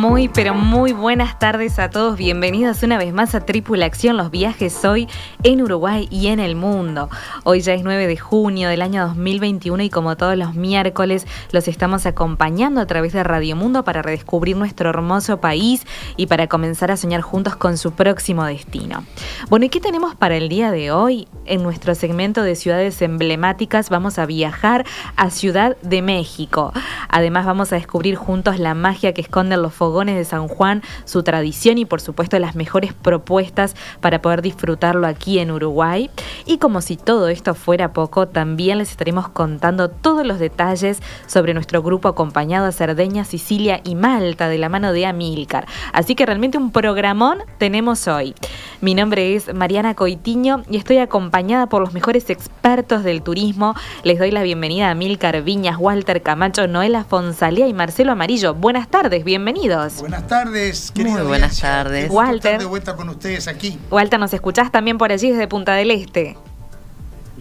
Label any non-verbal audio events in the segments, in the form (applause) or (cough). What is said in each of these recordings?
Muy, pero muy buenas tardes a todos. Bienvenidos una vez más a Tripulación, los viajes hoy en Uruguay y en el mundo. Hoy ya es 9 de junio del año 2021 y como todos los miércoles los estamos acompañando a través de Radio Mundo para redescubrir nuestro hermoso país y para comenzar a soñar juntos con su próximo destino. Bueno, ¿y qué tenemos para el día de hoy? En nuestro segmento de ciudades emblemáticas vamos a viajar a Ciudad de México. Además vamos a descubrir juntos la magia que esconden los de San Juan, su tradición y por supuesto las mejores propuestas para poder disfrutarlo aquí en Uruguay. Y como si todo esto fuera poco, también les estaremos contando todos los detalles sobre nuestro grupo acompañado a Cerdeña, Sicilia y Malta de la mano de Amílcar. Así que realmente un programón tenemos hoy. Mi nombre es Mariana Coitiño y estoy acompañada por los mejores expertos del turismo. Les doy la bienvenida a Amílcar Viñas, Walter Camacho, Noela Fonsalía y Marcelo Amarillo. Buenas tardes, bienvenidos. Buenas tardes, querida Muy buenas tardes. Walter. de vuelta con ustedes aquí. Walter, ¿nos escuchás también por allí desde Punta del Este?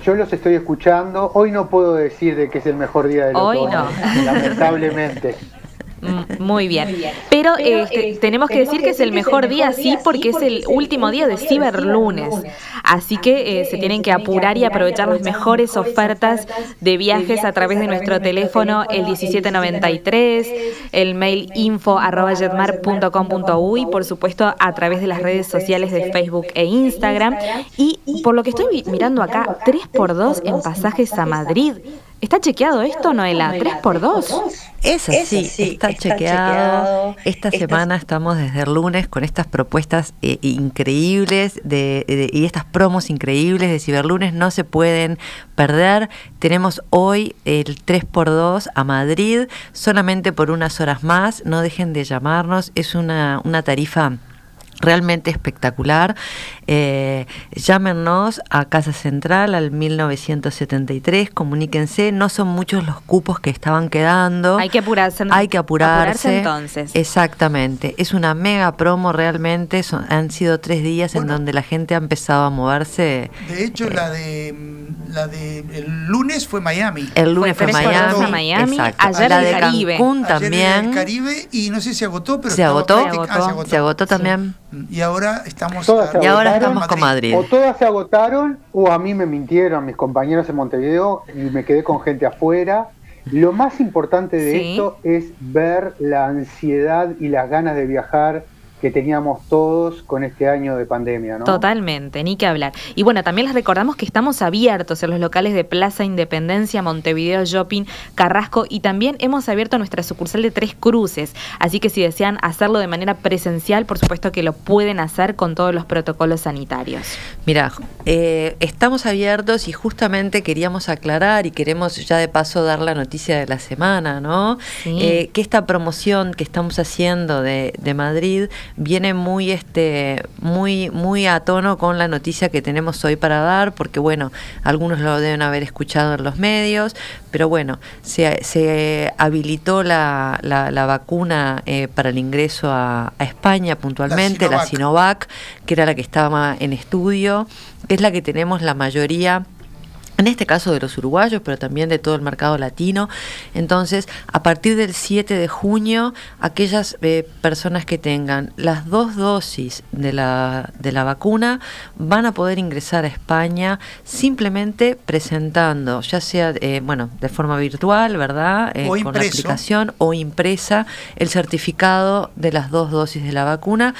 Yo los estoy escuchando. Hoy no puedo decir de que es el mejor día del Hoy no. (laughs) lamentablemente. Mm, (laughs) muy bien. Pero, este, este, tenemos que decir que es el mejor día, sí, porque es el último día de Ciberlunes. Así que eh, se tienen que apurar y aprovechar las mejores ofertas de viajes a través de nuestro teléfono, el 1793, el mail info y por supuesto a través de las redes sociales de Facebook e Instagram. Y por lo que estoy mirando acá, 3x2 en pasajes a Madrid. ¿Está chequeado esto, Noela? ¿Tres por dos? Es así, está, chequeado. Esta, semana estamos desde el lunes con estas propuestas eh, increíbles de, y estas promos increíbles de Ciberlunes. No se pueden perder. Tenemos hoy el 3x2 a Madrid, solamente por unas horas más. No dejen de llamarnos. Es una, una tarifa realmente espectacular. Eh, llámenos a Casa Central al 1973, comuníquense, no son muchos los cupos que estaban quedando. Hay que apurarse. Hay que apurarse. entonces. Exactamente, es una mega promo realmente, han sido tres días en donde la gente ha empezado a moverse. De hecho, la de la de el lunes fue Miami. El lunes fue, Miami. Miami. Ayer la de Cancún también. el Caribe y no sé si se agotó, pero se agotó. Se agotó, se agotó, también. Y ahora estamos y ahora estamos con Madrid. O todas se agotaron o a mí me mintieron mis compañeros en Montevideo y me quedé con gente afuera. Lo más importante de esto es ver la ansiedad y las ganas de viajar que teníamos todos con este año de pandemia, ¿no? Totalmente, ni que hablar. Y bueno, también les recordamos que estamos abiertos en los locales de Plaza Independencia, Montevideo Shopping, Carrasco y también hemos abierto nuestra sucursal de Tres Cruces. Así que si desean hacerlo de manera presencial, por supuesto que lo pueden hacer con todos los protocolos sanitarios. Mira, eh, estamos abiertos y justamente queríamos aclarar y queremos ya de paso dar la noticia de la semana, ¿no? Eh, que esta promoción que estamos haciendo de, de Madrid viene muy este muy muy a tono con la noticia que tenemos hoy para dar porque bueno algunos lo deben haber escuchado en los medios pero bueno se, se habilitó la, la, vacuna eh, para el ingreso a, España puntualmente la Sinovac. Que era la que estaba en estudio. Que es la que tenemos la mayoría en este caso de los uruguayos, pero también de todo el mercado latino. Entonces, a partir del 7 de junio, aquellas eh, personas que tengan las dos dosis de la, de la vacuna van a poder ingresar a España simplemente presentando, ya sea, eh, bueno, de forma virtual, ¿verdad? Eh, con la aplicación o impresa, el certificado de las dos dosis de la vacuna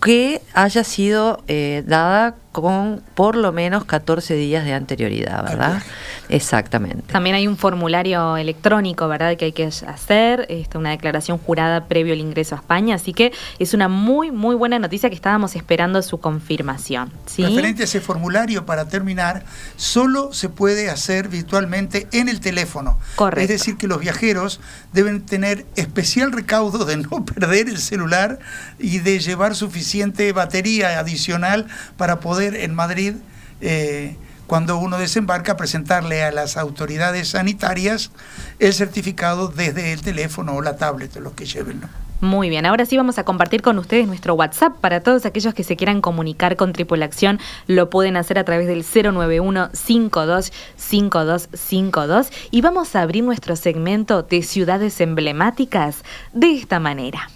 que haya sido dada con por lo menos 14 días de anterioridad, ¿verdad? Exactamente. También hay un formulario electrónico, ¿verdad?, que hay que hacer, este, una declaración jurada previo al ingreso a España, así que es una muy, muy buena noticia que estábamos esperando su confirmación. ¿sí? Referente a ese formulario, para terminar, solo se puede hacer virtualmente en el teléfono. Correcto. Es decir, que los viajeros deben tener especial recaudo de no (laughs) perder el celular y de llevar suficiente batería adicional para poder en Madrid, eh, cuando uno desembarca, presentarle a las autoridades sanitarias el certificado desde el teléfono o la tablet, o lo que lleven. Muy bien, ahora sí vamos a compartir con ustedes nuestro WhatsApp. Para todos aquellos que se quieran comunicar con Tripulación, lo pueden hacer a través del 091-525252. Y vamos a abrir nuestro segmento de ciudades emblemáticas de esta manera.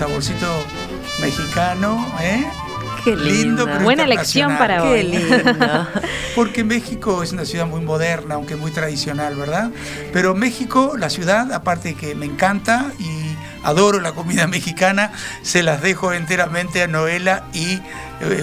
Saborcito mexicano, ¿eh? Qué lindo. Buena lección para hoy. Qué lindo. Porque México es una ciudad muy moderna, aunque muy tradicional, ¿verdad? Pero México, la ciudad, aparte que me encanta y adoro la comida (laughs) mexicana, se las dejo enteramente a Noela y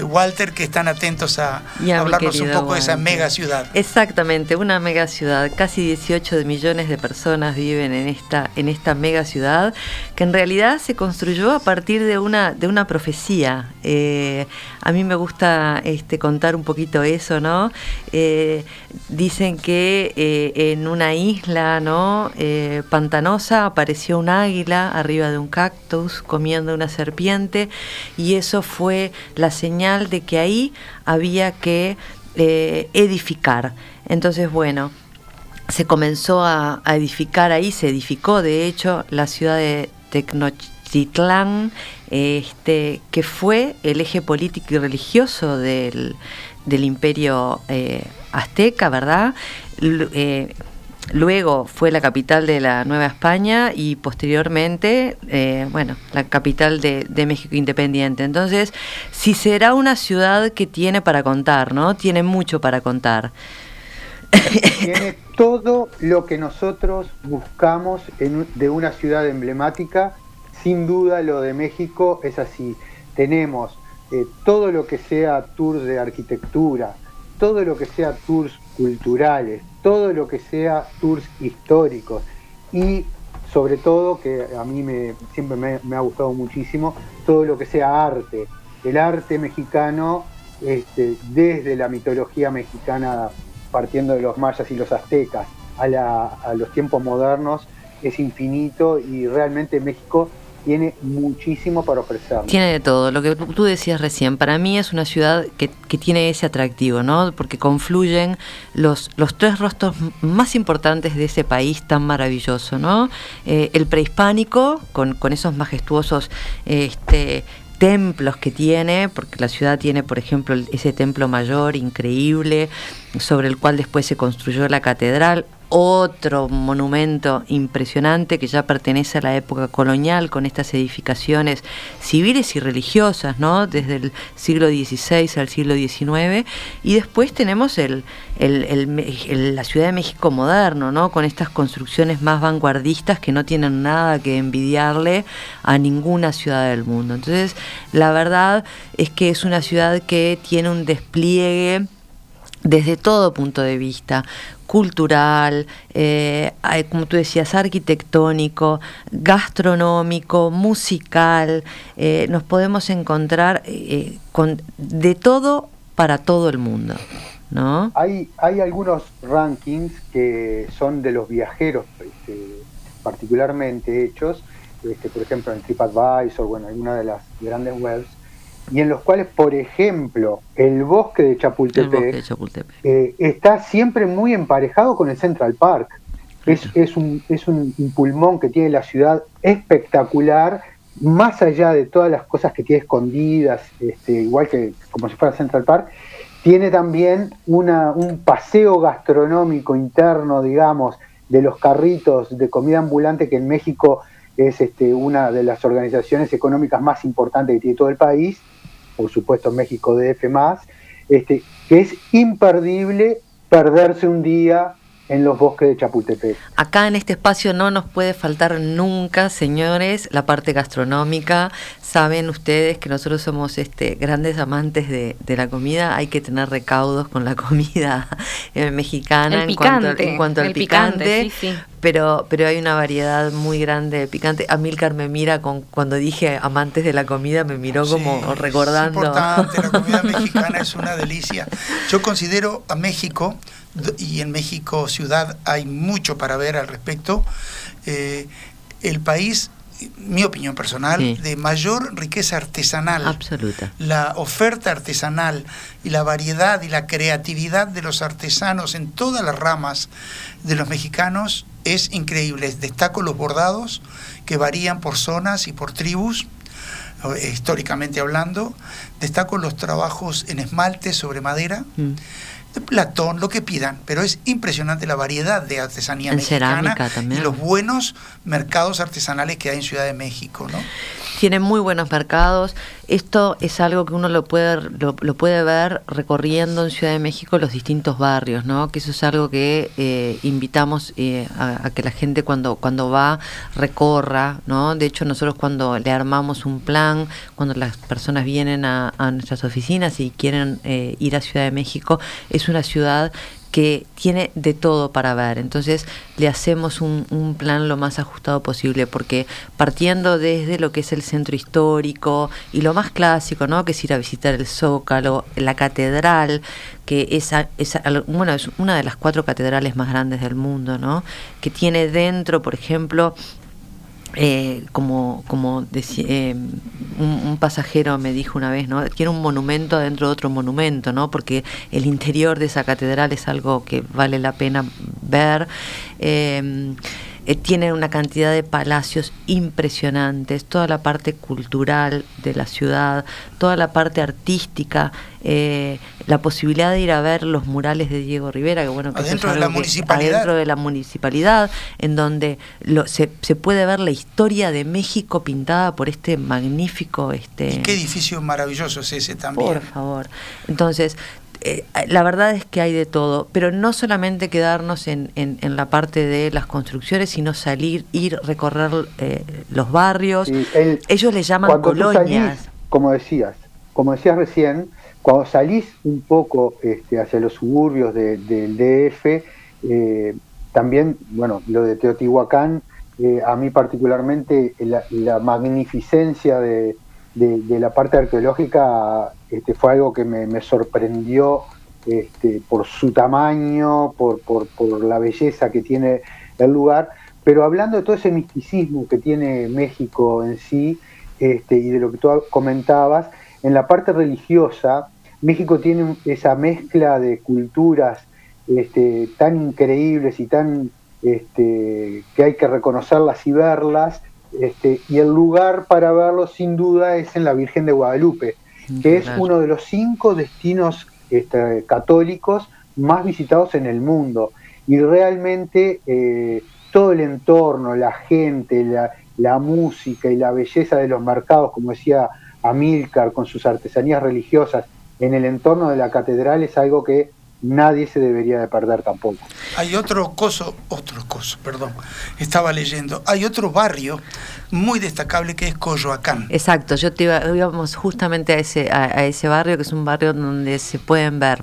Walter, que están atentos a, hablarnos un poco de esa mega ciudad. Exactamente, una mega ciudad. Casi 18 millones de personas viven en esta, en esta mega ciudad, que en realidad se construyó a partir de una, de una profecía. Eh, a mí me gusta este, contar un poquito eso, ¿no? Eh, dicen que en una isla ¿no? pantanosa apareció un águila arriba de un cactus comiendo una serpiente y eso fue la señal de que ahí había que eh, edificar. Entonces, bueno, se comenzó a, edificar ahí, se edificó de hecho la ciudad de Tecnochitlán, este, que fue el eje político y religioso del, imperio eh, azteca, ¿verdad? Eh, Luego fue la capital de la Nueva España y posteriormente, eh, bueno, la capital de, México Independiente. Entonces, si será una ciudad que tiene para contar, ¿no? Tiene mucho para contar. Tiene todo lo que nosotros buscamos de una ciudad emblemática. Sin duda lo de México es así. Tenemos eh, todo lo que sea tours de arquitectura, todo lo que sea tours culturales, todo lo que sea tours históricos y sobre todo, que a mí me, siempre me, ha gustado muchísimo, todo lo que sea arte. El arte mexicano, este, desde la mitología mexicana, partiendo de los mayas y los aztecas, a, a los tiempos modernos, es infinito y realmente México tiene muchísimo para ofrecer. Tiene de todo, lo que tú decías recién, para mí es una ciudad que, tiene ese atractivo, ¿no? Porque confluyen los, los tres rostros más importantes de ese país tan maravilloso, ¿no? Eh, el prehispánico, con, con esos majestuosos este, templos que tiene, porque la ciudad tiene, por ejemplo, ese templo mayor increíble, sobre el cual después se construyó la catedral, otro monumento impresionante que ya pertenece a la época colonial con estas edificaciones civiles y religiosas, ¿no? Desde el siglo XVI al siglo XIX. Y después tenemos la Ciudad de México moderno, ¿no? Con estas construcciones más vanguardistas que no tienen nada que envidiarle a ninguna ciudad del mundo. Entonces, la verdad es que es una ciudad que tiene un despliegue desde todo punto de vista, cultural, eh, como tú decías, arquitectónico, gastronómico, musical, eh, nos podemos encontrar eh, con de todo para todo el mundo. ¿no? Hay, hay algunos rankings que son de los viajeros este, particularmente hechos, este, por ejemplo en TripAdvisor, bueno, alguna de las grandes webs, y en los cuales, por ejemplo, el bosque de Chapultepec, eh, está siempre muy emparejado con el Central Park. Es, es, un, es un, pulmón que tiene la ciudad espectacular, más allá de todas las cosas que tiene escondidas, este, igual que como si fuera Central Park, tiene también una, un paseo gastronómico interno, digamos, de los carritos de comida ambulante que en México es este, una de las organizaciones económicas más importantes que tiene todo el país, por supuesto México DF más, este, que es imperdible perderse un día en los bosques de Chapultepec. Acá en este espacio no nos puede faltar nunca, señores, la parte gastronómica. Saben ustedes que nosotros somos este, grandes amantes de, la comida. Hay que tener recaudos con la (laughs) comida eh, mexicana en, cuanto, en cuanto al picante. Pero, pero hay una variedad muy grande de picante. Amilcar me mira con cuando dije amantes de la comida, me miró como recordando. Es importante, la comida (laughs) mexicana es una delicia. Yo considero a México y en México ciudad hay mucho para ver al respecto. Eh, el país, mi opinión personal, de mayor riqueza artesanal. Absoluta. La oferta artesanal y la variedad y la creatividad de los artesanos en todas las ramas de los mexicanos es increíble. Destaco los bordados que varían por zonas y por tribus eh, históricamente hablando. Destaco los trabajos en esmalte sobre madera. Mm de Platón, lo que pidan, pero es impresionante la variedad de artesanía mexicana y los buenos mercados artesanales que hay en Ciudad de México, ¿no? Tiene muy buenos mercados. Esto es algo que uno lo puede, lo, puede ver recorriendo en Ciudad de México los distintos barrios, ¿no? Que eso es algo que eh, invitamos eh, a, que la gente cuando, cuando va recorra, ¿no? De hecho, nosotros cuando le armamos un plan, cuando las personas vienen a, nuestras oficinas y quieren eh, ir a Ciudad de México, es una ciudad que tiene de todo para ver. Entonces le hacemos un, plan lo más ajustado posible, porque partiendo desde lo que es el centro histórico y lo más clásico, ¿no? que es ir a visitar el Zócalo, la catedral, que es, es, bueno, es una de las cuatro catedrales más grandes del mundo, ¿no? que tiene dentro, por ejemplo, eh, como, como eh, un, pasajero me dijo una vez, ¿no? Tiene un monumento dentro de otro monumento, ¿no? Porque el interior de esa catedral es algo que vale la pena ver. Eh, eh, tiene una cantidad de palacios impresionantes, toda la parte cultural de la ciudad, toda la parte artística, eh, la posibilidad de ir a ver los murales de Diego Rivera, que bueno, que adentro de la municipalidad, adentro de la municipalidad, en donde se, se, puede ver la historia de México pintada por este magnífico, este. ¿Y qué edificio maravilloso es ese también. Por favor. Entonces eh, la verdad es que hay de todo, pero no solamente quedarnos en, en, la parte de las construcciones, sino salir, ir, recorrer eh, los barrios. Ellos le llaman colonias. como decías, como decías recién, cuando salís un poco este, hacia los suburbios del DF, eh, también, bueno, lo de Teotihuacán, a mí particularmente la, magnificencia de, de, la parte arqueológica este, fue algo que me, sorprendió este, por su tamaño, por, la belleza que tiene el lugar, pero hablando de todo ese misticismo que tiene México en sí este, y de lo que tú comentabas, en la parte religiosa, México tiene esa mezcla de culturas este, tan increíbles y tan este, que hay que reconocerlas y verlas, este, y el lugar para verlo sin duda es en la Virgen de Guadalupe, que es uno de los cinco destinos este, católicos más visitados en el mundo. Y realmente eh, todo el entorno, la gente, la, la, música y la belleza de los mercados, como decía Amílcar, con sus artesanías religiosas, en el entorno de la catedral es algo que nadie se debería de perder tampoco. Hay otro coso, otro coso, perdón, estaba leyendo, hay otro barrio muy destacable que es Coyoacán. Exacto, yo te iba, íbamos justamente a ese, a ese barrio, que es un barrio donde se pueden ver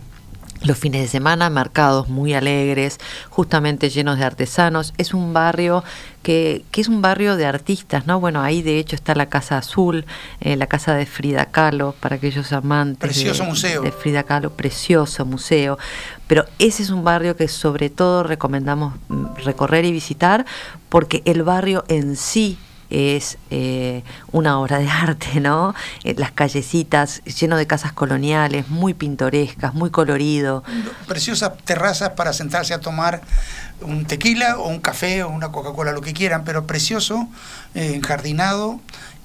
los fines de semana, mercados muy alegres, justamente llenos de artesanos. Es un barrio que, que, es un barrio de artistas, ¿no? Bueno, ahí de hecho está la Casa Azul, eh, la casa de Frida Kahlo, para aquellos amantes precioso de, museo. de Frida Kahlo, precioso museo. Pero ese es un barrio que sobre todo recomendamos mm, recorrer y visitar porque el barrio en sí es eh, una obra de (laughs) arte, ¿no? Eh, las callecitas lleno de casas coloniales, muy pintorescas, muy colorido. Preciosas terrazas para sentarse a tomar un tequila o un café o una Coca-Cola, lo que quieran, pero precioso, eh,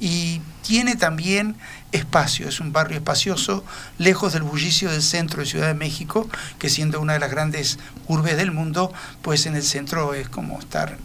y tiene también espacio, es un barrio espacioso, lejos del bullicio del centro de Ciudad de México, que siendo una de las grandes urbes del mundo, pues en el centro es como estar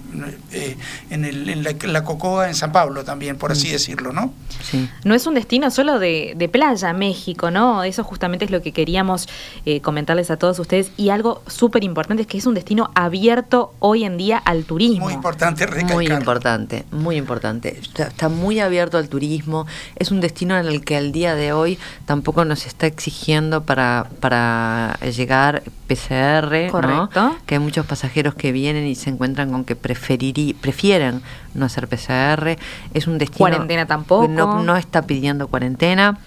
eh, en, el, en, la, Cocoa, en San Pablo también, por así decirlo, ¿no? Sí. No es un destino solo de, de playa, México, ¿no? Eso justamente es lo que queríamos eh, comentarles a todos ustedes y algo súper importante es que es un destino abierto hoy en día al turismo. Muy importante recalcar. Muy importante, muy importante. Está, muy abierto al turismo, es un destino en el que al día de hoy tampoco nos está exigiendo para, para llegar PCR, Correcto. Que hay muchos pasajeros que vienen y se encuentran con que prefieren no hacer PCR. Es un destino... Cuarentena tampoco. No, no está pidiendo cuarentena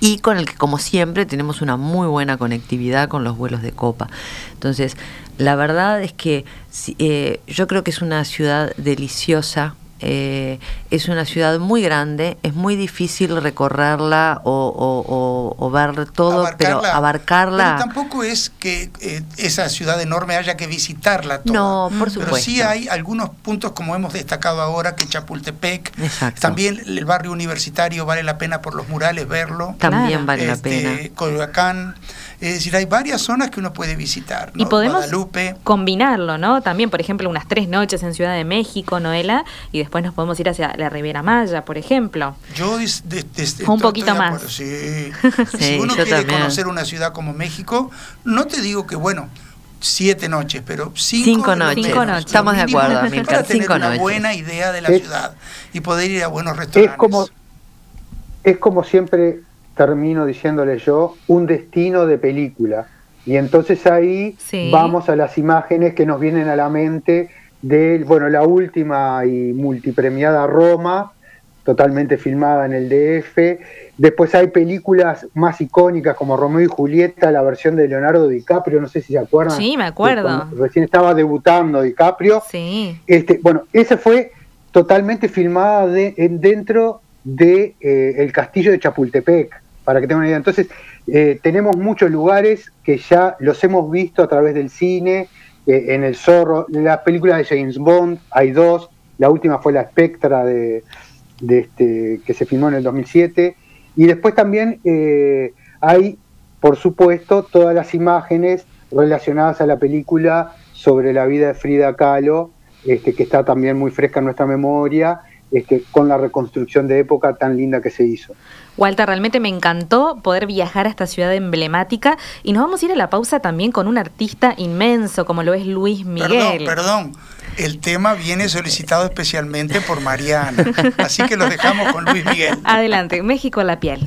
y con el que como siempre tenemos una muy buena conectividad con los vuelos de copa. Entonces, la verdad es que eh, yo creo que es una ciudad deliciosa, eh, es una ciudad muy grande, es muy difícil recorrerla o, ver todo, pero abarcarla. Pero tampoco es que eh, esa ciudad enorme haya que visitarla toda. No, por supuesto. Pero sí hay algunos puntos, como hemos destacado ahora, que Chapultepec, también el barrio universitario vale la pena por los murales verlo. También vale la este, pena. Coyoacán. Es decir, hay varias zonas que uno puede visitar. Y podemos combinarlo, ¿no? También, por ejemplo, unas tres noches en Ciudad de México, Noela, y después nos podemos ir hacia la Riviera Maya, por ejemplo. Yo un poquito más. Sí. (laughs) si uno quiere conocer una ciudad como México, no te digo que bueno, siete noches, pero cinco, noches. Estamos de acuerdo, Para tener una buena idea de la ciudad y poder ir a buenos restaurantes. Es como, es como siempre termino diciéndole yo, un destino de película. Y entonces ahí vamos a las imágenes que nos vienen a la mente de, bueno, la última y multipremiada Roma, totalmente filmada en el DF. Después hay películas más icónicas como Romeo y Julieta, la versión de Leonardo DiCaprio, no sé si se acuerdan. Sí, me acuerdo. Recién estaba debutando DiCaprio. Sí. Este, bueno, esa fue totalmente filmada de, dentro de eh, el castillo de Chapultepec para que tengan una idea. Entonces, eh, tenemos muchos lugares que ya los hemos visto a través del cine, eh, en El Zorro, las películas de James Bond, hay dos, la última fue La Spectra de, este, que se filmó en el 2007, y después también eh, hay, por supuesto, todas las imágenes relacionadas a la película sobre la vida de Frida Kahlo, este, que está también muy fresca en nuestra memoria, este, con la reconstrucción de época tan linda que se hizo. Walter, realmente me encantó poder viajar a esta ciudad emblemática y nos vamos a ir a la pausa también con un artista inmenso como lo es Luis Miguel. Perdón, perdón. El tema viene solicitado especialmente por Mariana, así que lo dejamos con Luis Miguel. (laughs) Adelante, México a la piel.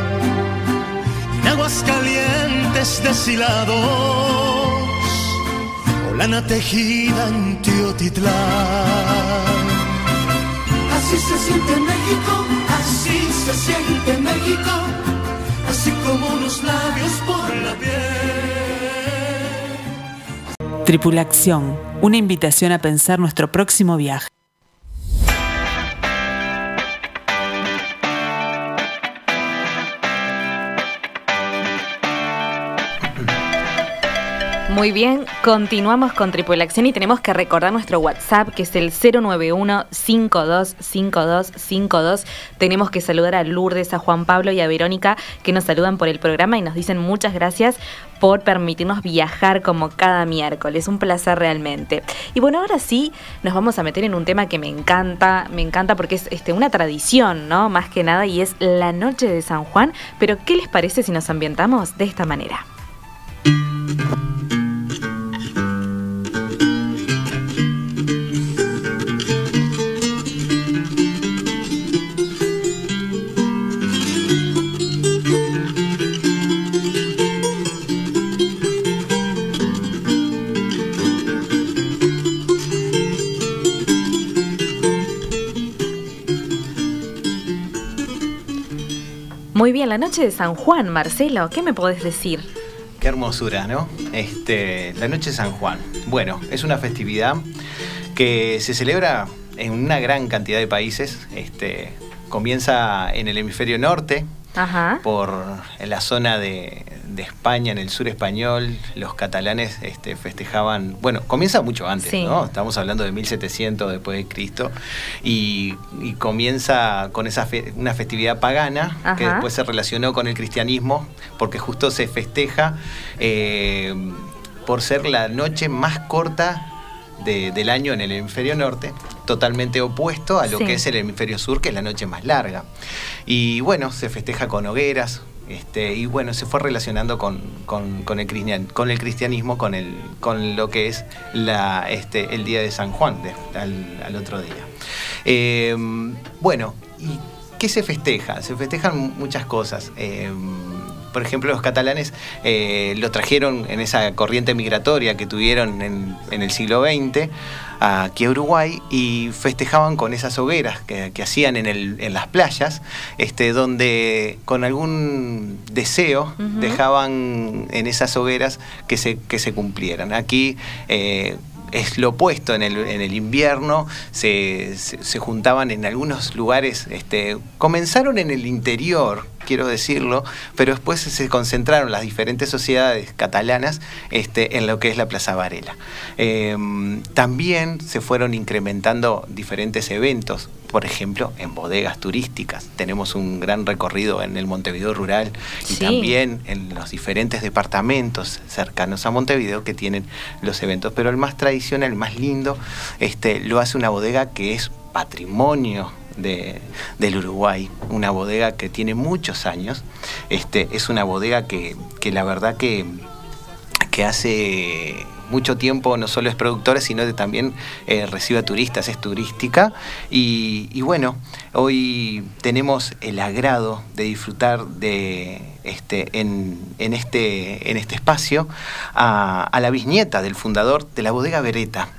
en aguas calientes deshilados lana tejida en Teotitlán. Así se siente México, así se siente México, así como unos labios por la piel. Tripulación, una invitación a pensar nuestro próximo viaje. Muy bien, continuamos con Tripulación y tenemos que recordar nuestro WhatsApp que es el 091-525252. Tenemos que saludar a Lourdes, a Juan Pablo y a Verónica que nos saludan por el programa y nos dicen muchas gracias por permitirnos viajar como cada miércoles. Un placer realmente. Y bueno, ahora sí nos vamos a meter en un tema que me encanta, me encanta porque es este, una tradición, ¿no? Más que nada y es la noche de San Juan. Pero ¿qué les parece si nos ambientamos de esta manera? La noche de San Juan, Marcelo, ¿qué me podés decir? Qué hermosura, ¿no? Este, la noche de San Juan. Bueno, es una festividad que se celebra en una gran cantidad de países. Este, comienza en el hemisferio norte, por la zona de, España, en el sur español, los catalanes este, festejaban, bueno, comienza mucho antes, ¿no? Estamos hablando de 1700 después de Cristo, y, comienza con esa una festividad pagana que después se relacionó con el cristianismo, porque justo se festeja eh, por ser la noche más corta del año en el hemisferio norte, totalmente opuesto a lo que es el hemisferio sur, que es la noche más larga. Y bueno, se festeja con hogueras, este, y bueno, se fue relacionando con, el, con el cristianismo, con, el, con lo que es la, este, el día de San Juan, al, otro día. Eh, bueno, ¿y qué se festeja? Se festejan muchas cosas. Eh, por ejemplo, los catalanes eh, lo trajeron en esa corriente migratoria que tuvieron en, el siglo XX aquí a Uruguay y festejaban con esas hogueras que, hacían en, las playas, este, donde con algún deseo dejaban en esas hogueras que se, que se cumplieran. Aquí eh, es lo opuesto en el, en el invierno, se, se, juntaban en algunos lugares, este, comenzaron en el interior, quiero decirlo, pero después se concentraron las diferentes sociedades catalanas este, en lo que es la Plaza Varela. Em, también se fueron incrementando diferentes eventos, por ejemplo, en bodegas turísticas. Tenemos un gran recorrido en el Montevideo rural y también en los diferentes departamentos cercanos a Montevideo que tienen los eventos. Pero el más tradicional, el más lindo, este, lo hace una bodega que es patrimonio de, del Uruguay, una bodega que tiene muchos años. Este, es una bodega que, que la verdad que, que hace mucho tiempo no solo es productora, sino que también eh, recibe turistas, es turística. Y, bueno, hoy tenemos el agrado de disfrutar de este, en, este, en este espacio a, la bisnieta del fundador de la bodega Beretta.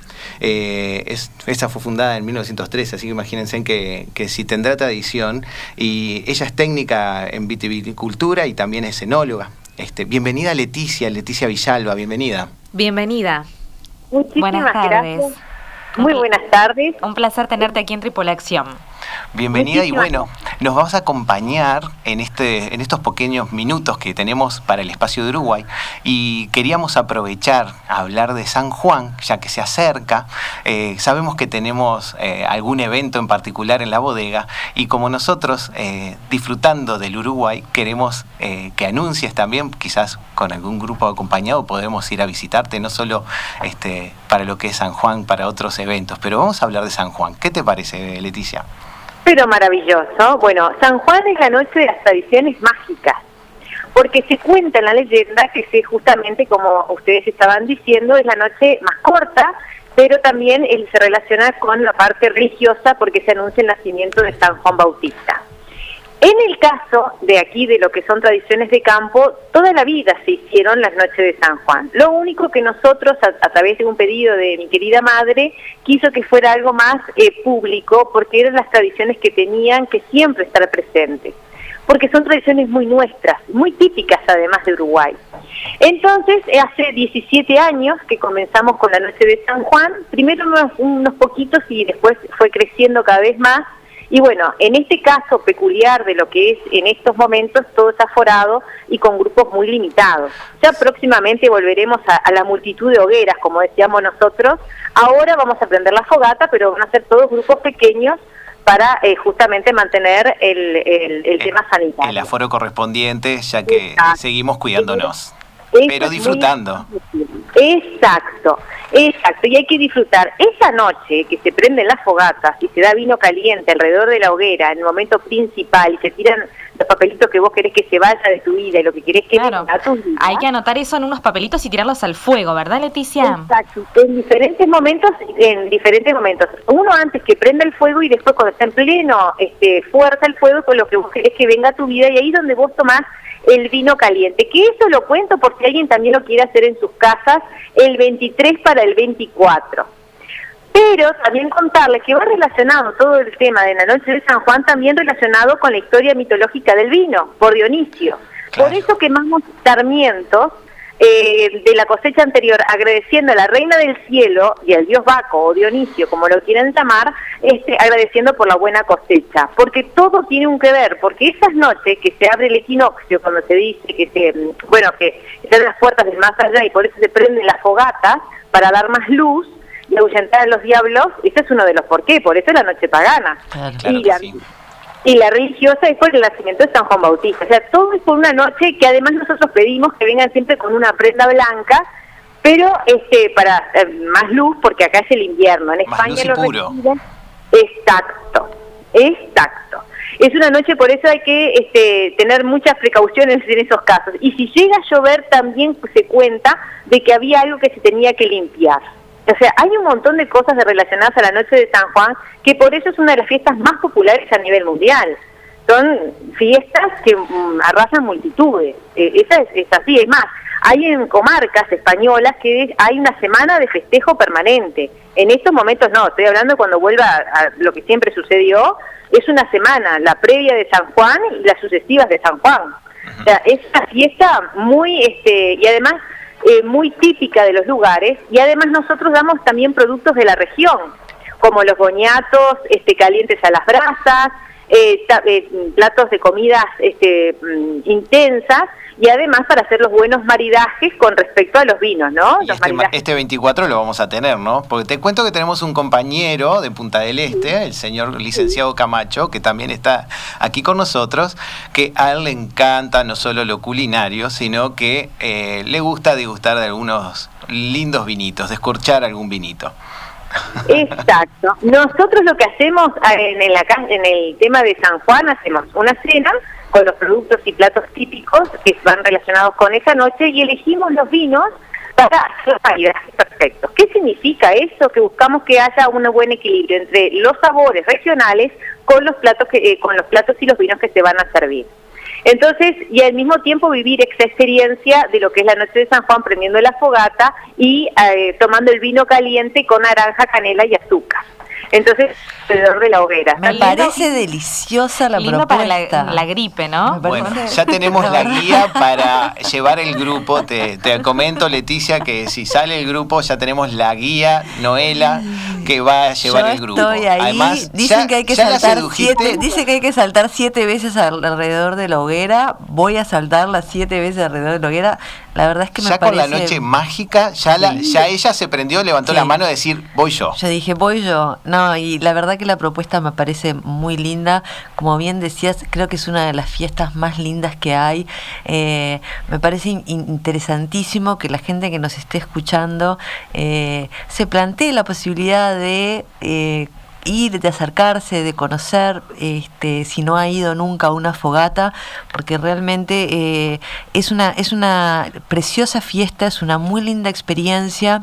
Eh, es, esa fue fundada en 1913, así que imagínense que, que si tendrá tradición. Y ella es técnica en viticultura y también es enóloga. Este, bienvenida Leticia, Leticia Villalba, bienvenida. Bienvenida. Muchísimas buenas tardes. Muy buenas tardes. Un placer tenerte aquí en Tripulación. Bienvenida y bueno, nos vamos a acompañar en, este, en estos pequeños minutos que tenemos para el espacio de Uruguay y queríamos aprovechar a hablar de San Juan, ya que se acerca. Eh, sabemos que tenemos eh, algún evento en particular en la bodega y como nosotros, eh, disfrutando del Uruguay, queremos que anuncies también, quizás con algún grupo acompañado podemos ir a visitarte, no solo este, para lo que es San Juan, para otros eventos, pero vamos a hablar de San Juan. ¿Qué te parece, Leticia? Pero maravilloso. Bueno, San Juan es la noche de las tradiciones mágicas, porque se cuenta en la leyenda que se justamente, como ustedes estaban diciendo, es la noche más corta, pero también él se relaciona con la parte religiosa porque se anuncia el nacimiento de San Juan Bautista. En el caso de aquí, de lo que son tradiciones de campo, toda la vida se hicieron las noches de San Juan. Lo único que nosotros, a, través de un pedido de mi querida madre, quiso que fuera algo más eh, público, porque eran las tradiciones que tenían que siempre estar presentes. Porque son tradiciones muy nuestras, muy típicas además de Uruguay. Entonces, eh, hace 17 años que comenzamos con la noche de San Juan, primero unos, unos poquitos y después fue creciendo cada vez más y bueno, en este caso peculiar de lo que es en estos momentos, todo está aforado y con grupos muy limitados. Ya próximamente volveremos a, la multitud de hogueras, como decíamos nosotros. Ahora vamos a prender la fogata, pero van a ser todos grupos pequeños para eh, justamente mantener el, el, tema sanitario. El aforo correspondiente, ya que seguimos cuidándonos, pero disfrutando. Exacto, exacto, y hay que disfrutar. Esa noche que se prenden las fogatas y se da vino caliente alrededor de la hoguera en el momento principal y se tiran los papelitos que vos querés que se vaya de tu vida y lo que querés que claro. a tu vida. Hay que anotar eso en unos papelitos y tirarlos al fuego, ¿verdad, Leticia? Exacto, en diferentes momentos, en diferentes momentos. Uno antes que prenda el fuego y después cuando está en pleno este, fuerza el fuego con lo que vos querés que venga a tu vida y ahí donde vos tomás el vino caliente, que eso lo cuento porque alguien también lo quiere hacer en sus casas el 23 para el 24. Pero también contarles que va relacionado todo el tema de la noche de San Juan, también relacionado con la historia mitológica del vino, por Dionisio. Por eso quemamos sarmientos eh, de la cosecha anterior, agradeciendo a la reina del cielo y al dios Baco o Dionisio, como lo quieran llamar, este, agradeciendo por la buena cosecha. Porque todo tiene un que ver, porque esas noches que se abre el equinoccio, cuando se dice que se, bueno, que están las puertas del más allá y por eso se prenden las fogatas para dar más luz, y ahuyentar a los diablos, ese es uno de los por qué, por eso es la noche pagana. y, la, y la religiosa es por el nacimiento de San Juan Bautista. O sea, todo es por una noche que además nosotros pedimos que vengan siempre con una prenda blanca, pero este para eh, más luz, porque acá es el invierno. En España lo reciben. Exacto, exacto. Es una noche, por eso hay que este, tener muchas precauciones en esos casos. Y si llega a llover, también se cuenta de que había algo que se tenía que limpiar. O sea, hay un montón de cosas relacionadas a la noche de San Juan, que por eso es una de las fiestas más populares a nivel mundial. Son fiestas que mm, arrasan multitudes. Eh, esa es, así. Es más, hay en comarcas españolas que hay una semana de festejo permanente. En estos momentos no, estoy hablando cuando vuelva a, lo que siempre sucedió, es una semana, la previa de San Juan y las sucesivas de San Juan. O sea, es una fiesta muy, este, y además eh, muy típica de los lugares y además nosotros damos también productos de la región, como los boñatos este, calientes a las brasas, eh, eh, platos de comidas este, mm, intensas y además para hacer los buenos maridajes con respecto a los vinos, ¿no? este, 24 este lo vamos a tener, ¿no? Porque te cuento que tenemos un compañero de Punta del Este, el señor licenciado Camacho, que también está aquí con nosotros, que a él le encanta no solo lo culinario, sino que eh, le gusta degustar de algunos lindos vinitos, descorchar algún vinito. Exacto. (laughs) Nosotros lo que hacemos ah, en el, en el tema de San Juan, hacemos una cena con los productos y platos típicos que van relacionados con esa noche y elegimos los vinos para maridajes perfectos. ¿Qué significa eso? Que buscamos que haya un buen equilibrio entre los sabores regionales con los platos que, eh, con los platos y los vinos que se van a servir. Entonces, y al mismo tiempo vivir esa experiencia de lo que es la noche de San Juan prendiendo la fogata y eh, tomando el vino caliente con naranja, canela y azúcar. Entonces, alrededor de la hoguera. Me parece deliciosa la lindo propuesta. para la, gripe, ¿no? Bueno, ya tenemos la guía para llevar el grupo. Te, te, comento, Leticia, que si sale el grupo, ya tenemos la guía, Noela, que va a llevar el grupo. Estoy ahí. Además, dicen que hay que saltar siete, dice que hay que saltar siete veces alrededor de la hoguera. Voy a saltar las siete veces alrededor de la hoguera. La verdad es que me ya con la noche mágica, ya, la, ya ella se prendió, levantó la mano a decir, voy yo. Yo dije, voy yo. No, y la verdad que la propuesta me parece muy linda. Como bien decías, creo que es una de las fiestas más lindas que hay. Eh, me parece interesantísimo que la gente que nos esté escuchando eh, se plantee la posibilidad de... Eh, ir, de acercarse, de conocer, este, si no ha ido nunca a una fogata, porque realmente es, una, es una preciosa fiesta, es una muy linda experiencia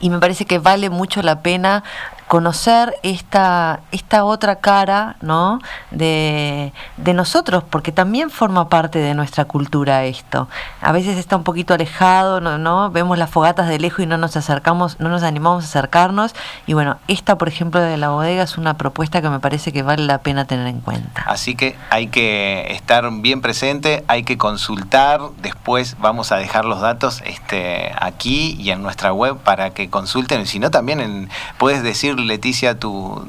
y me parece que vale mucho la pena conocer esta, esta otra cara ¿no? de, de, nosotros, porque también forma parte de nuestra cultura esto. A veces está un poquito alejado, ¿no? ¿no? vemos las fogatas de lejos y no nos acercamos, no nos animamos a acercarnos. Y bueno, esta, por ejemplo, de la bodega es una propuesta que me parece que vale la pena tener en cuenta. Así que hay que estar bien presente, hay que consultar, después vamos a dejar los datos este, aquí y en nuestra web para que consulten, si no también puedes decir Leticia, tu,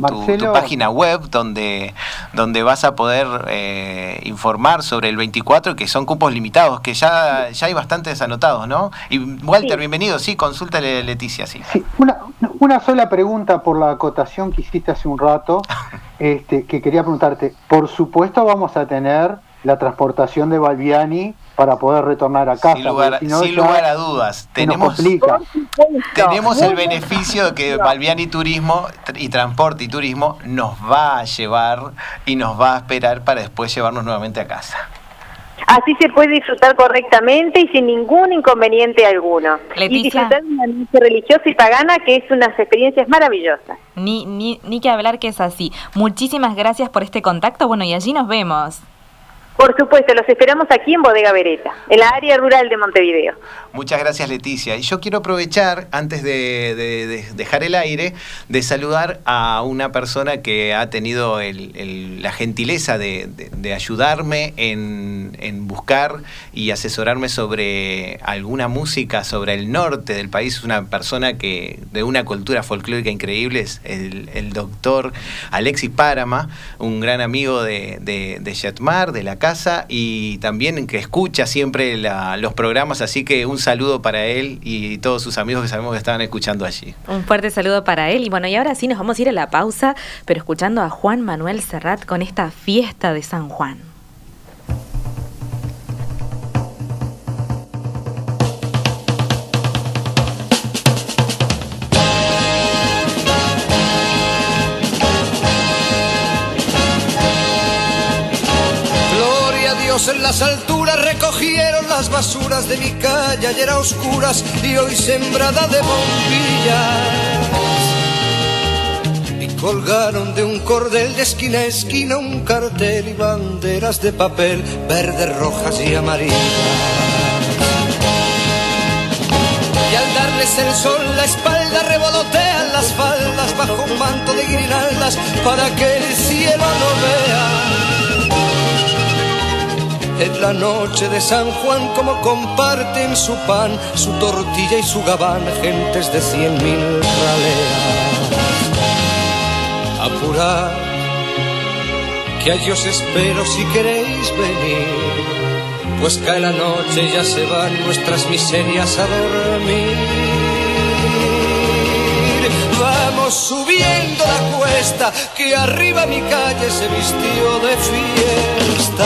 página web donde, donde vas a poder eh, informar sobre el 24, que son cupos limitados, que ya, ya hay bastantes anotados, ¿no? Y Walter, bienvenido, sí, consúltale Leticia, sí. sí una, una sola pregunta por la acotación que hiciste hace un rato, (laughs) este, que quería preguntarte. Por supuesto vamos a tener la transportación de Balbiani para poder retornar a casa. Sin lugar, a dudas. Tenemos, tenemos el beneficio de que Balbiani Turismo y Transporte y Turismo nos va a llevar y nos va a esperar para después llevarnos nuevamente a casa. Así se puede disfrutar correctamente y sin ningún inconveniente alguno. Y disfrutar de una noche religiosa y pagana que es unas experiencias maravillosas. Ni, ni, ni que hablar que es así. Muchísimas gracias por este contacto. Bueno, y allí nos vemos. Por supuesto, los esperamos aquí en Bodega Vereta, en la área rural de Montevideo. Muchas gracias Leticia. Y yo quiero aprovechar, antes de, dejar el aire, de saludar a una persona que ha tenido la gentileza de, ayudarme en, buscar y asesorarme sobre alguna música sobre el norte del país. Es una persona que de una cultura folclórica increíble, es el, doctor Alexis Párama, un gran amigo de, de, de la y también que escucha siempre los programas, así que un saludo para él y todos sus amigos que sabemos que estaban escuchando allí. Un fuerte saludo para él. Y bueno, y ahora sí nos vamos a ir a la pausa, pero escuchando a Juan Manuel Serrat con esta fiesta de San Juan. Las basuras de mi calle, ayer a oscuras y hoy sembrada de bombillas. Y colgaron de un cordel de esquina a esquina un cartel y banderas de papel, verdes, rojas y amarillas. Y al darles el sol la espalda revolotean las faldas bajo un manto de guirnaldas para que el cielo no vea en la noche de San Juan como comparten su pan, su tortilla y su gabán, gentes de cien mil raleas. Apurad, que a os espero si queréis venir, pues cae la noche y ya se van nuestras miserias a dormir. Vamos subiendo la cuesta, que arriba mi calle se vistió de fiesta.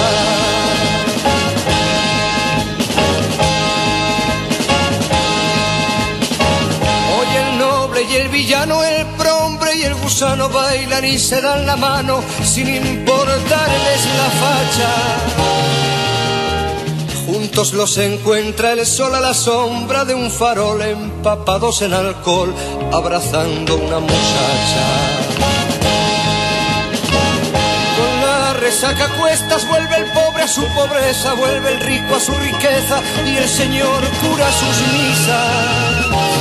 Villano, el prombre y el gusano bailan y se dan la mano sin importarles la facha. Juntos los encuentra el sol a la sombra de un farol, empapados en alcohol, abrazando una muchacha. Con la resaca cuestas vuelve el pobre a su pobreza, vuelve el rico a su riqueza y el Señor cura sus misas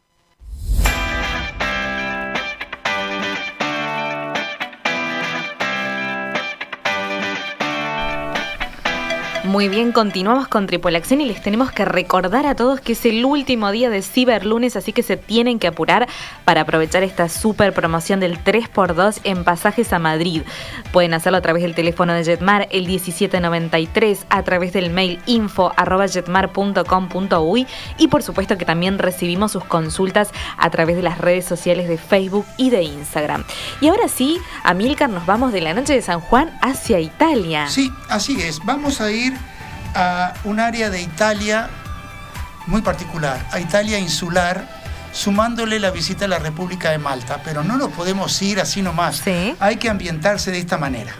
Muy bien, continuamos con Tripulación y les tenemos que recordar a todos que es el último día de Ciberlunes, así que se tienen que apurar para aprovechar esta super promoción del 3x2 en pasajes a Madrid. Pueden hacerlo a través del teléfono de Jetmar, el 1793, a través del mail info y por supuesto que también recibimos sus consultas a través de las redes sociales de Facebook y de Instagram. Y ahora sí, Amilcar, nos vamos de la noche de San Juan hacia Italia. Sí, así es. Vamos a ir a un área de Italia muy particular, a Italia insular, sumándole la visita a la República de Malta. Pero no nos podemos ir así nomás. Hay que ambientarse de esta manera.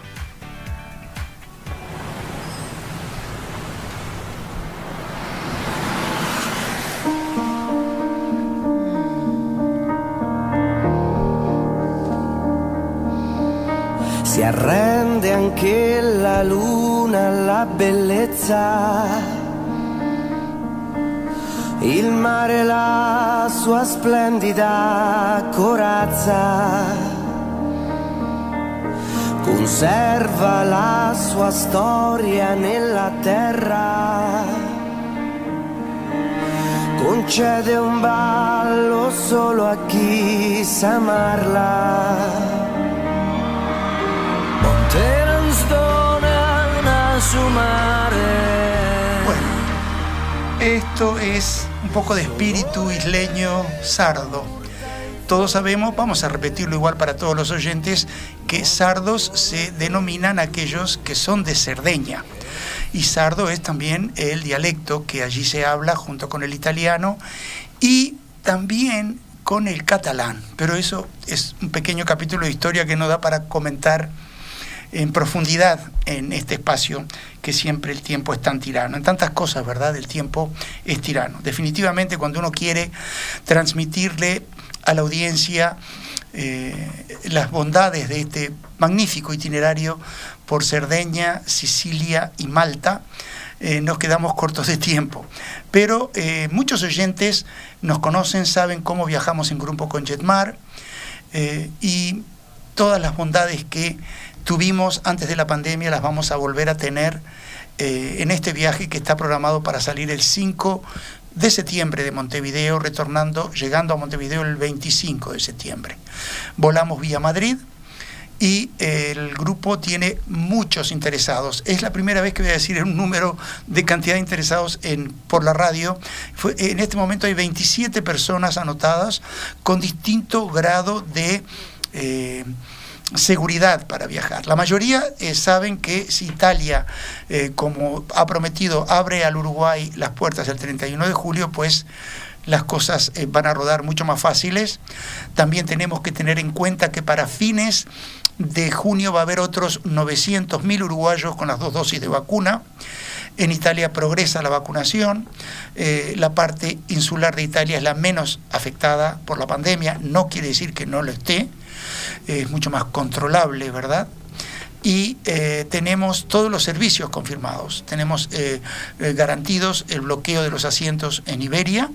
Si arrende anche la luna alla bellezza, il mare la sua splendida corazza, conserva la sua storia nella terra, concede un ballo solo a chi sa amarla bueno, Esto es un poco de espíritu isleño sardo. Todos sabemos, vamos a repetirlo igual para todos los oyentes, que sardos se denominan aquellos que son de Cerdeña. Y sardo es también el dialecto que allí se habla junto con el italiano y también con el catalán. Pero eso es un pequeño capítulo de historia que no da para comentar en profundidad en este espacio que siempre el tiempo es tan tirano. En tantas cosas, ¿verdad? El tiempo es tirano. Definitivamente cuando uno quiere transmitirle a la audiencia eh, las bondades de este magnífico itinerario por Cerdeña, Sicilia y Malta, eh, nos quedamos cortos de tiempo. Pero eh, muchos oyentes nos conocen, saben cómo viajamos en grupo con Jetmar y todas las bondades que tuvimos antes de la pandemia las vamos a volver a tener en este viaje que está programado para salir el 5 de septiembre de Montevideo, retornando, llegando a Montevideo el 25 de septiembre. Volamos vía Madrid y el grupo tiene muchos interesados. Es la primera vez que voy a decir un número de cantidad de interesados en, por la radio. en este momento hay 27 personas anotadas con distinto grado de... Eh, seguridad para viajar. La mayoría eh, saben que si Italia, eh, como ha prometido, abre al Uruguay las puertas el 31 de julio, pues las cosas eh, van a rodar mucho más fáciles. También tenemos que tener en cuenta que para fines de junio va a haber otros 900.000 uruguayos con las dos dosis de vacuna. En Italia progresa la vacunación. la parte insular de Italia es la menos afectada por la pandemia. No quiere decir que no lo esté es mucho más controlable, ¿verdad? y eh, tenemos todos los servicios confirmados. Tenemos eh, eh, garantidos el bloqueo de los asientos en Iberia.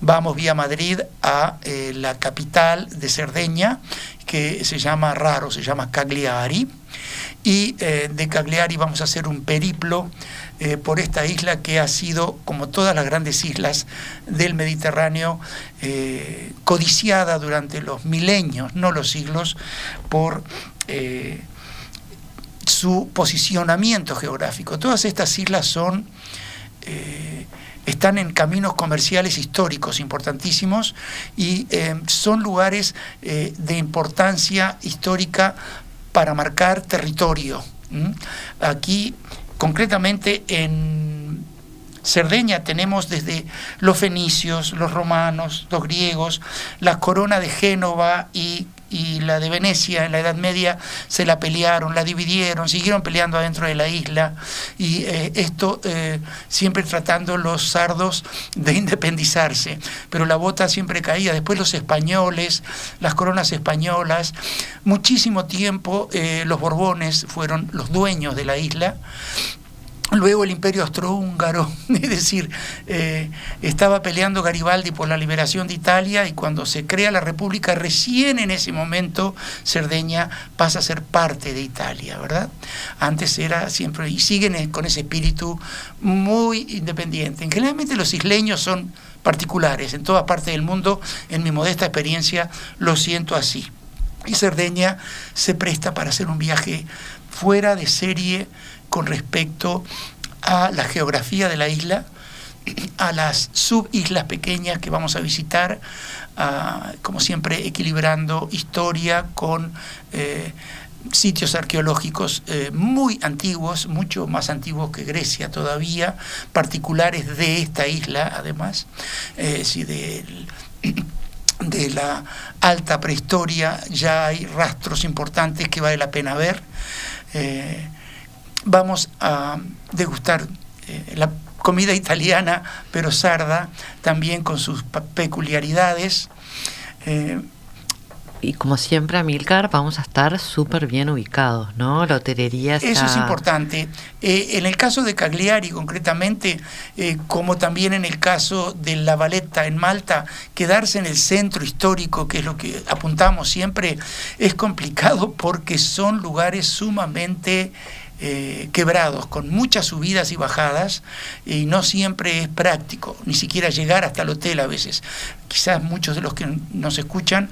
Vamos vía Madrid a la capital de Cerdeña, que se llama raro, se llama Cagliari. Y de Cagliari vamos a hacer un periplo por esta isla que ha sido, como todas las grandes islas del Mediterráneo, codiciada durante los milenios, no los siglos, por su posicionamiento geográfico. Todas estas islas son, eh, están en caminos comerciales históricos importantísimos y eh, son lugares eh, de importancia histórica para marcar territorio. Aquí, concretamente en Cerdeña tenemos desde los fenicios, los romanos, los griegos, la corona de Génova y y la de Venecia en la Edad Media se la pelearon, la dividieron, siguieron peleando adentro de la isla y eh, esto eh, siempre tratando los sardos de (laughs) independizarse, pero la bota siempre caía. Después los españoles, las coronas españolas, muchísimo tiempo eh, los Borbones fueron los dueños de la isla Luego el imperio austrohúngaro, (laughs) es decir, eh, estaba peleando Garibaldi por la liberación de Italia y cuando se crea la República, recién en ese momento Cerdeña pasa a ser parte de Italia, ¿verdad? Antes era siempre, y siguen con ese espíritu muy independiente. Generalmente los isleños son particulares, en toda parte del mundo, en mi modesta experiencia, lo siento así. Y Cerdeña se presta para hacer un viaje fuera de serie con respecto a la geografía de la isla, a las subislas pequeñas que vamos a visitar, como siempre equilibrando historia con eh, sitios arqueológicos eh, muy antiguos, mucho más antiguos que Grecia todavía, particulares de esta isla además, eh, de la alta prehistoria ya hay rastros importantes que vale la pena ver vamos a degustar eh, la comida italiana, pero sarda, también con sus peculiaridades. Eh, y como siempre, Amilcar, vamos a estar súper bien ubicados, ¿no? La hotelería está... Eso es importante. Eh, en el caso de Cagliari, concretamente, como también en el caso de La Valetta en Malta, quedarse en el centro histórico, que es lo que apuntamos siempre, es complicado porque son lugares sumamente eh, quebrados, con muchas subidas y bajadas, y no siempre es práctico, ni siquiera llegar hasta el hotel a veces. Quizás muchos de los que nos escuchan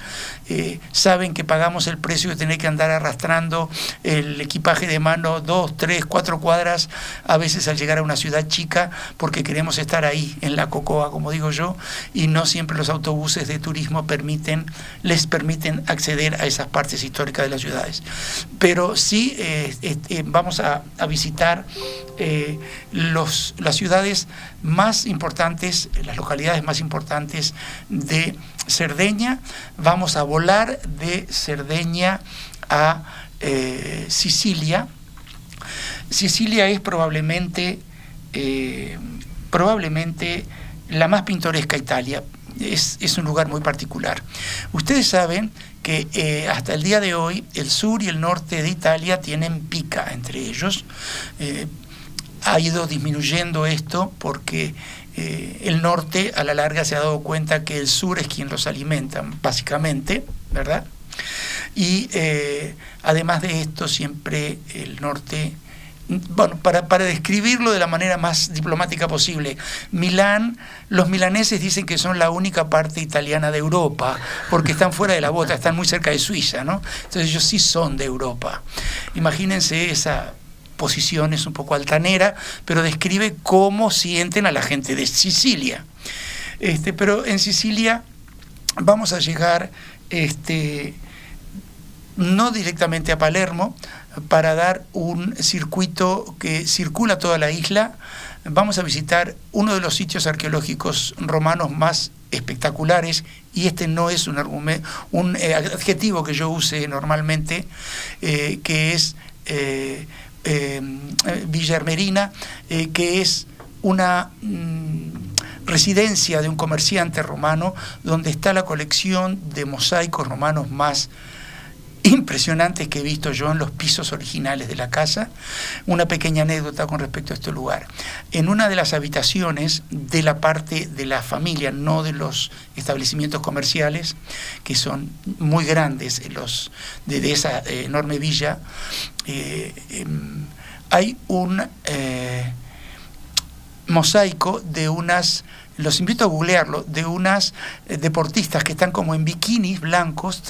eh, saben que pagamos el precio de tener que andar arrastrando el equipaje de mano dos, tres, cuatro cuadras, a veces al llegar a una ciudad chica, porque queremos estar ahí, en la cocoa, como digo yo, y no siempre los autobuses de turismo permiten, les permiten acceder a esas partes históricas de las ciudades. Pero sí eh, eh, vamos a, visitar los, las ciudades más importantes, las localidades más importantes de Cerdeña, vamos a volar de Cerdeña a eh, Sicilia. Sicilia es probablemente, eh, probablemente la más pintoresca Italia. Es, un lugar muy particular. Ustedes saben que eh, hasta el día de hoy el sur y el norte de Italia tienen pica entre ellos. ha ido disminuyendo esto porque eh, el norte a la larga se ha dado cuenta que el sur es quien los alimenta, básicamente, ¿verdad? Y eh, además de esto, siempre el norte, bueno, para, para, describirlo de la manera más diplomática posible, Milán, los milaneses dicen que son la única parte italiana de Europa, porque están fuera de la bota, están muy cerca de Suiza, ¿no? Entonces ellos sí son de Europa. Imagínense esa posición es un poco altanera, pero describe cómo sienten a la gente de Sicilia. Este, pero en Sicilia vamos a llegar este, no directamente a Palermo, para dar un circuito que circula toda la isla. Vamos a visitar uno de los sitios arqueológicos romanos más espectaculares, y este no es un, un eh, adjetivo que yo use normalmente, eh, que es eh, eh, Villarmerina, eh, que es una mm, residencia de un comerciante romano donde está la colección de mosaicos romanos más impresionantes que he visto yo en los pisos originales de la casa. Una pequeña anécdota con respecto a este lugar. En una de las habitaciones de la parte de la familia, no de los establecimientos comerciales, que son muy grandes los de, esa eh, enorme villa, eh, em, hay un eh, mosaico de unas los invito a googlearlo, de unas eh, deportistas que están como en bikinis blancos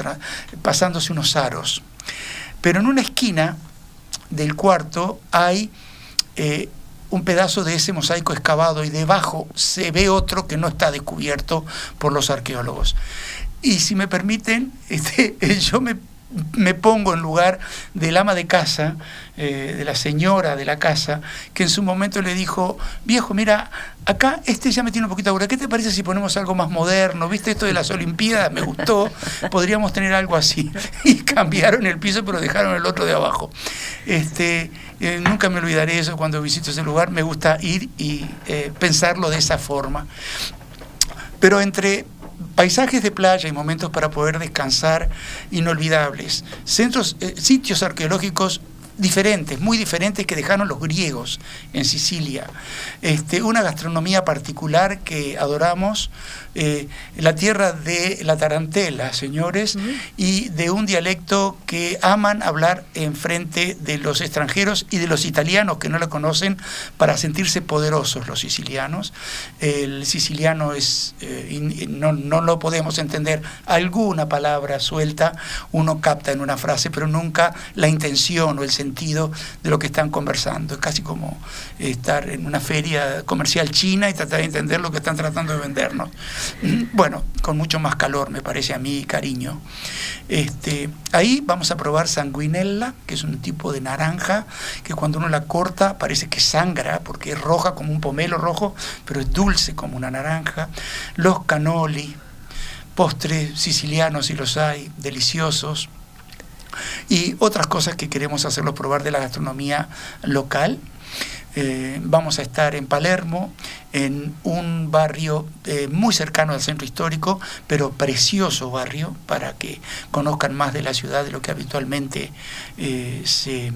pasándose unos aros. Pero en una esquina del cuarto hay eh, un pedazo de ese mosaico excavado y debajo se ve otro que no está descubierto por los arqueólogos. Y si me permiten, (laughs) este, yo me me pongo en lugar del ama de casa, eh, de la señora de la casa, que en su momento le dijo, viejo, mira, acá este ya me tiene un poquito de ¿qué te parece si ponemos algo más moderno? ¿Viste esto de las Olimpiadas? Me gustó, podríamos tener algo así. (laughs) Y cambiaron el piso, pero dejaron el otro de abajo. Este, eh, nunca me olvidaré eso cuando visito ese lugar, me gusta ir y eh, pensarlo de esa forma. Pero entre paisajes de playa y momentos para poder descansar inolvidables, centros, eh, sitios arqueológicos diferentes, muy diferentes que dejaron los griegos en Sicilia. Este, una gastronomía particular que adoramos, eh, la tierra de la tarantela, señores, y de un dialecto que aman hablar en frente de los extranjeros y de los italianos que no la conocen para sentirse poderosos los sicilianos. El siciliano es, eh, no, no lo podemos entender, alguna palabra suelta uno capta en una frase, pero nunca la intención o el sentido de lo que están conversando. Es casi como estar en una feria comercial china y tratar de entender lo que están tratando de vendernos. Bueno, con mucho más calor, me parece a mí, cariño. Este, ahí vamos a probar sanguinella, que es un tipo de naranja que cuando uno la corta parece que sangra, porque es roja como un pomelo rojo, pero es dulce como una naranja. Los canoli, postres sicilianos si los hay, deliciosos. Y otras cosas que queremos hacerlo probar de la gastronomía local. Eh, vamos a estar en Palermo, en un barrio eh, muy cercano al centro histórico, pero precioso barrio, para que conozcan más de la ciudad de lo que habitualmente eh, se,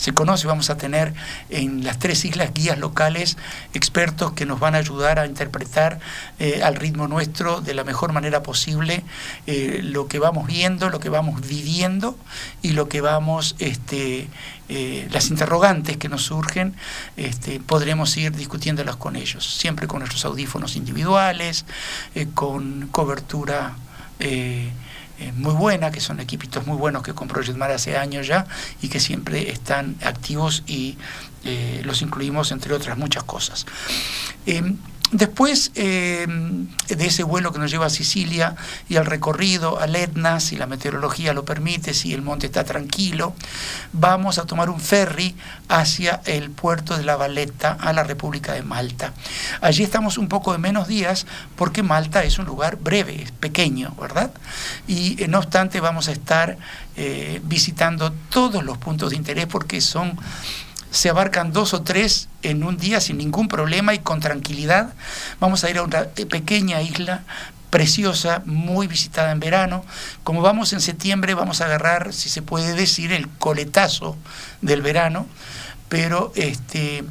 se conoce. Vamos a tener en las tres islas guías locales, expertos que nos van a ayudar a interpretar eh, al ritmo nuestro de la mejor manera posible eh, lo que vamos viendo, lo que vamos viviendo y lo que vamos, este, eh, las interrogantes que nos surgen, este, podremos ir discutiéndolas con ellos, siempre con nuestros audífonos individuales, con cobertura. Muy buena, que son equipitos muy buenos que compró Jetmar hace años ya y que siempre están activos y eh, los incluimos entre otras muchas cosas. Em, Después eh, de ese vuelo que nos lleva a Sicilia y al recorrido, al Etna, si la meteorología lo permite, si el monte está tranquilo, vamos a tomar un ferry hacia el puerto de La Valeta, a la República de Malta. Allí estamos un poco de menos días porque Malta es un lugar breve, es pequeño, ¿verdad? Y eh, no obstante vamos a estar eh, visitando todos los puntos de interés porque son se abarcan dos o tres en un día sin ningún problema y con tranquilidad. Vamos a ir a una pequeña isla preciosa, muy visitada en verano. Como vamos en septiembre, vamos a agarrar, si se puede decir, el coletazo del verano, pero este,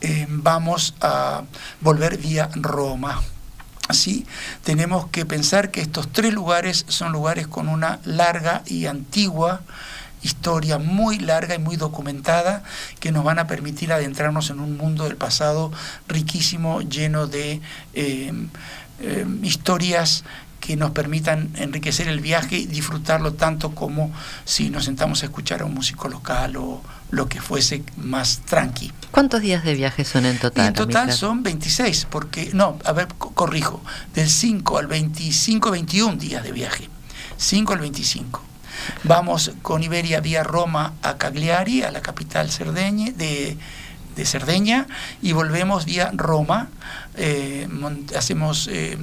eh, vamos a volver vía Roma. Así tenemos que pensar que estos tres lugares son lugares con una larga y antigua historia muy larga y muy documentada que nos van a permitir adentrarnos en un mundo del pasado riquísimo, lleno de eh, eh, historias que nos permitan enriquecer el viaje y disfrutarlo tanto como si nos sentamos a escuchar a un músico local o lo que fuese más tranqui. ¿Cuántos días de viaje son en total? en total son 26, porque, no, a ver, corrijo, del 5 al 25, 21 días de viaje. 5 al 25. Vamos con Iberia vía Roma a Cagliari, a la capital cerdeña, de, Cerdeña, y volvemos vía Roma. Eh, hacemos eh,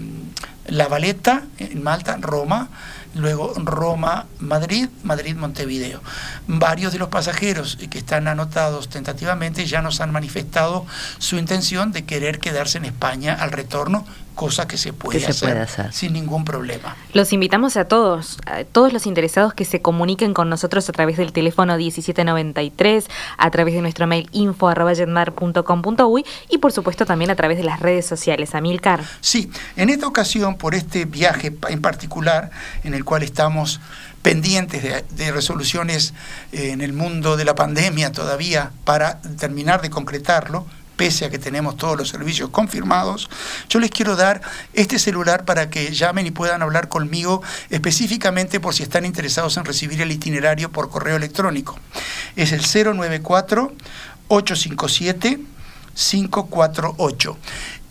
La Valeta en Malta, Roma, luego Roma, Madrid, Madrid, Montevideo. Varios de los pasajeros que están anotados tentativamente ya nos han manifestado su intención de querer quedarse en España al retorno cosa que se puede, hacer, sin ningún problema. Los invitamos a todos, a todos los interesados que se comuniquen con nosotros a través del teléfono 1793, a través de nuestro mail info.jetmar.com.uy y por supuesto también a través de las redes sociales. Amilcar. Sí, en esta ocasión, por este viaje en particular, en el cual estamos pendientes de, de, resoluciones eh, en el mundo de la pandemia todavía para terminar de concretarlo, pese a que tenemos todos los servicios confirmados, yo les quiero dar este celular para que llamen y puedan hablar conmigo específicamente por si están interesados en recibir el itinerario por correo electrónico. Es el 094 857 548.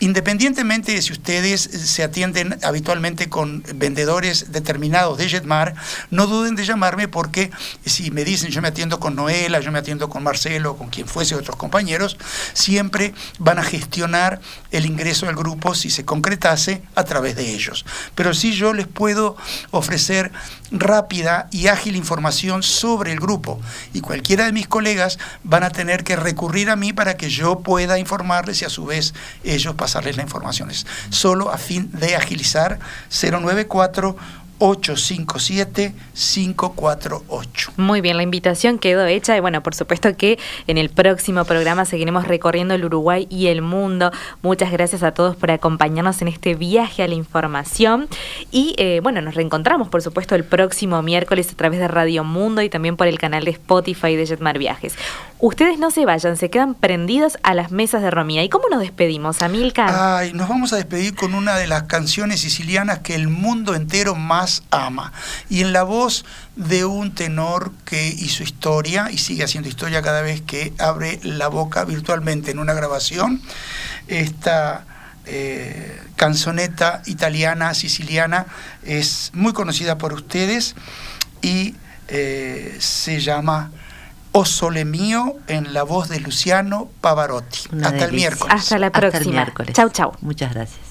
Independientemente de si ustedes se atienden habitualmente con vendedores determinados de Jetmar, no duden de llamarme porque si me dicen yo me atiendo con Noela, yo me atiendo con Marcelo, con quien fuese otros compañeros, siempre van a gestionar el ingreso al grupo si se concretase a través de ellos. Pero sí yo les puedo ofrecer rápida y ágil información sobre el grupo y cualquiera de mis colegas van a tener que recurrir a mí para que yo pueda informarles y a su vez ellos pasarles la información. Es solo a fin de agilizar 094 857-548. Muy bien, la invitación quedó hecha y bueno, por supuesto que en el próximo programa seguiremos recorriendo el Uruguay y el mundo. Muchas gracias a todos por acompañarnos en este viaje a la información y eh, bueno, nos reencontramos por supuesto el próximo miércoles a través de Radio Mundo y también por el canal de Spotify de Jetmar Viajes. Ustedes no se vayan, se quedan prendidos a las mesas de Romía. ¿Y cómo nos despedimos, Amilcar? Ay, nos vamos a despedir con una de las canciones sicilianas que el mundo entero más ama. Y en la voz de un tenor que hizo historia y sigue haciendo historia cada vez que abre la boca virtualmente en una grabación, esta eh, canzoneta italiana, siciliana, es muy conocida por ustedes y eh, se llama O Sole Mío en la voz de Luciano Pavarotti. Hasta el miércoles. Hasta la próxima. Chau, chau. Muchas gracias.